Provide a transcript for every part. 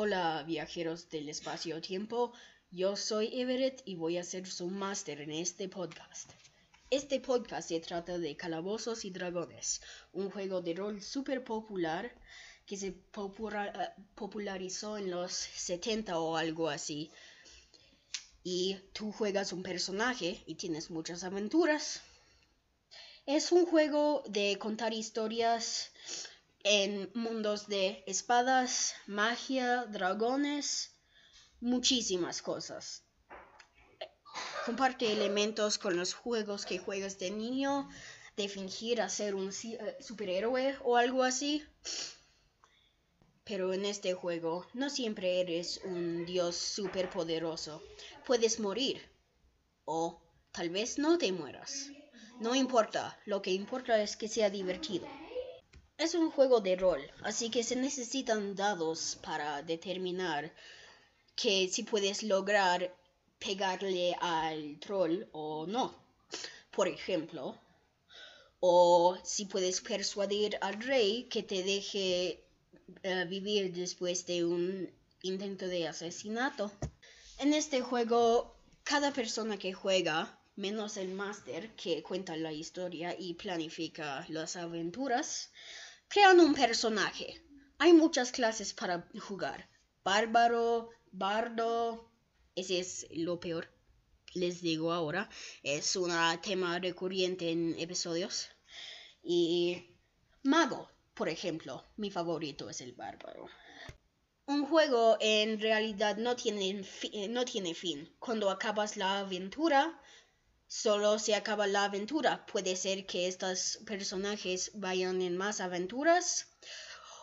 Hola viajeros del espacio-tiempo, yo soy Everett y voy a ser su máster en este podcast. Este podcast se trata de Calabozos y Dragones, un juego de rol súper popular que se popularizó en los 70 o algo así. Y tú juegas un personaje y tienes muchas aventuras. Es un juego de contar historias en mundos de espadas, magia, dragones, muchísimas cosas. Comparte elementos con los juegos que juegas de niño, de fingir a ser un eh, superhéroe o algo así. Pero en este juego no siempre eres un dios superpoderoso. Puedes morir. O tal vez no te mueras. No importa, lo que importa es que sea divertido. Es un juego de rol, así que se necesitan dados para determinar que si puedes lograr pegarle al troll o no. Por ejemplo, o si puedes persuadir al rey que te deje eh, vivir después de un intento de asesinato. En este juego, cada persona que juega, menos el máster que cuenta la historia y planifica las aventuras, Crean un personaje. Hay muchas clases para jugar. Bárbaro, bardo. Ese es lo peor. Les digo ahora. Es un tema recurrente en episodios. Y mago, por ejemplo. Mi favorito es el bárbaro. Un juego en realidad no tiene, no tiene fin. Cuando acabas la aventura, solo se acaba la aventura. Puede ser que estos personajes vayan en más aventuras.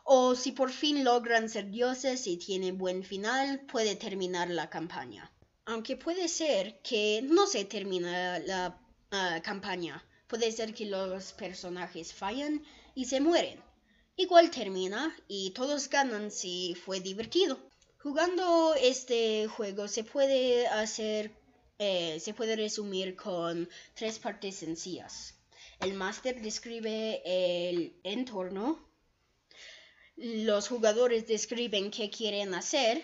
O si por fin logran ser dioses y tienen buen final, puede terminar la campaña. Aunque puede ser que no se termine la ah, campaña. Puede ser que los personajes fallan y se mueren. Igual termina y todos ganan si fue divertido. Jugando este juego se puede hacer eh, se puede resumir con tres partes sencillas. El máster describe el entorno, los jugadores describen qué quieren hacer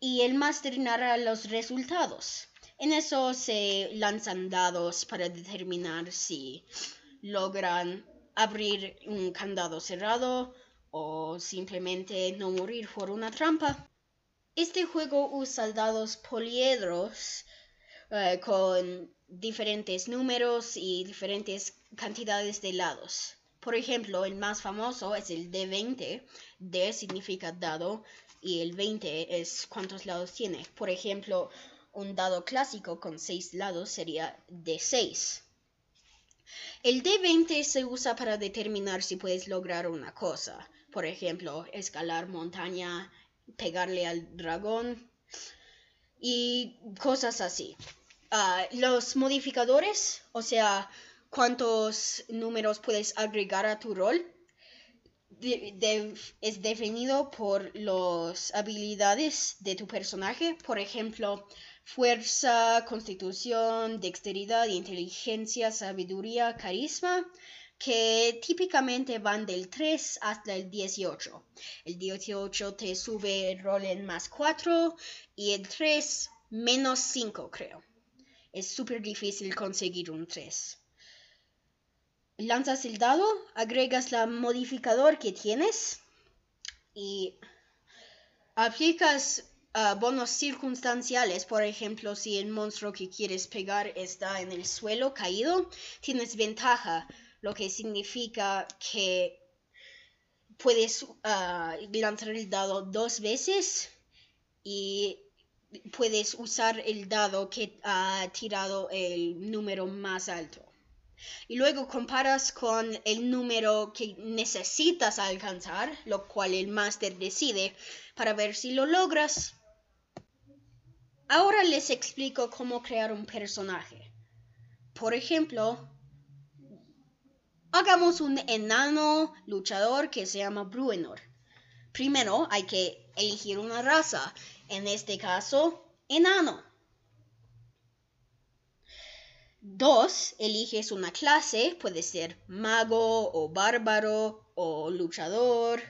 y el máster narra los resultados. En eso se lanzan dados para determinar si logran abrir un candado cerrado o simplemente no morir por una trampa. Este juego usa dados poliedros eh, con diferentes números y diferentes cantidades de lados. Por ejemplo, el más famoso es el D20. D significa dado y el 20 es cuántos lados tiene. Por ejemplo, un dado clásico con 6 lados sería D6. El D20 se usa para determinar si puedes lograr una cosa. Por ejemplo, escalar montaña, pegarle al dragón y cosas así. Ah, los modificadores, o sea, cuántos números puedes agregar a tu rol, es definido por las habilidades de tu personaje. Por ejemplo, fuerza, constitución, dexteridad, inteligencia, sabiduría, carisma, que típicamente van del 3 hasta el 18. El 18 te sube el rol en más 4 y el 3 menos 5, creo es súper difícil conseguir un 3. Lanzas el dado, agregas la modificador que tienes y aplicas uh, bonos circunstanciales. Por ejemplo, si el monstruo que quieres pegar está en el suelo caído, tienes ventaja, lo que significa que puedes uh, lanzar el dado dos veces y puedes usar el dado que ha tirado el número más alto. Y luego comparas con el número que necesitas alcanzar, lo cual el máster decide, para ver si lo logras. Ahora les explico cómo crear un personaje. Por ejemplo, hagamos un enano luchador que se llama Bruenor. Primero hay que elegir una raza en este caso, enano. Dos, eliges una clase, puede ser mago o bárbaro o luchador.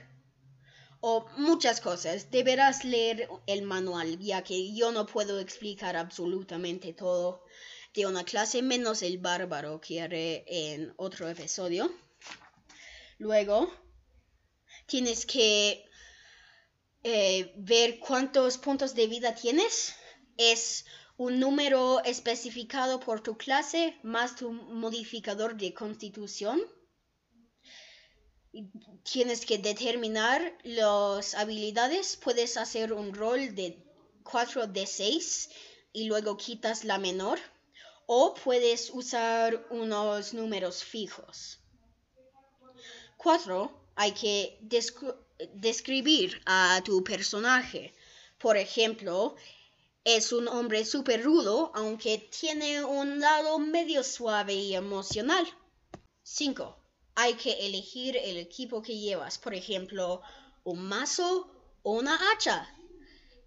o muchas cosas. Deberás leer el manual, ya que yo no puedo explicar absolutamente todo de una clase, menos el bárbaro que haré en otro episodio. Luego, tienes que eh, ver cuántos puntos de vida tienes. Es un número especificado por tu clase más tu modificador de constitución. Tienes que determinar las habilidades. Puedes hacer un rol de 4 de 6 y luego quitas la menor. O puedes usar unos números fijos. 4. Hay que describir a tu personaje. Por ejemplo, es un hombre súper rudo, aunque tiene un lado medio suave y emocional. 5. Hay que elegir el equipo que llevas. Por ejemplo, un mazo o una hacha.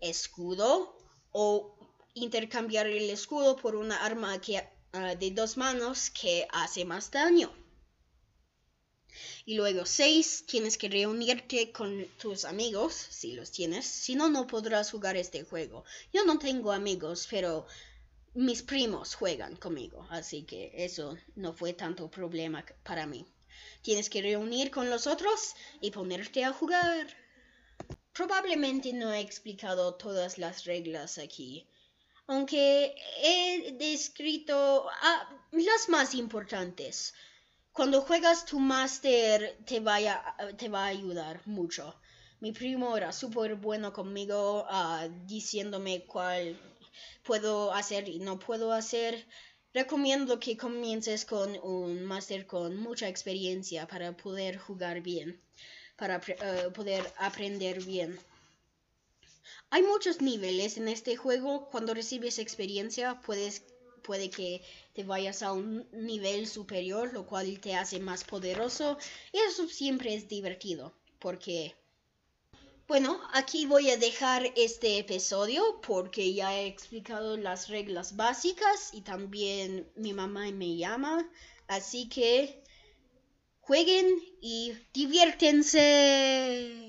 Escudo o intercambiar el escudo por una arma que, ah, de dos manos que hace más daño. Y luego seis, tienes que reunirte con tus amigos, si los tienes. Si no, no podrás jugar este juego. Yo no tengo amigos, pero mis primos juegan conmigo, así que eso no fue tanto problema para mí. Tienes que reunir con los otros y ponerte a jugar. Probablemente no he explicado todas las reglas aquí, aunque he descrito ah, las más importantes cuando juegas tu máster te, te va a ayudar mucho. Mi primo era súper bueno conmigo, ah, diciéndome cuál puedo hacer y no puedo hacer. Recomiendo que comiences con un máster con mucha experiencia para poder jugar bien, para ah, poder aprender bien. Hay muchos niveles en este juego. Cuando recibes experiencia puedes puede que te vayas a un nivel superior, lo cual te hace más poderoso. Y eso siempre es divertido, porque... Bueno, aquí voy a dejar este episodio porque ya he explicado las reglas básicas y también mi mamá me llama. Así que jueguen y diviértense.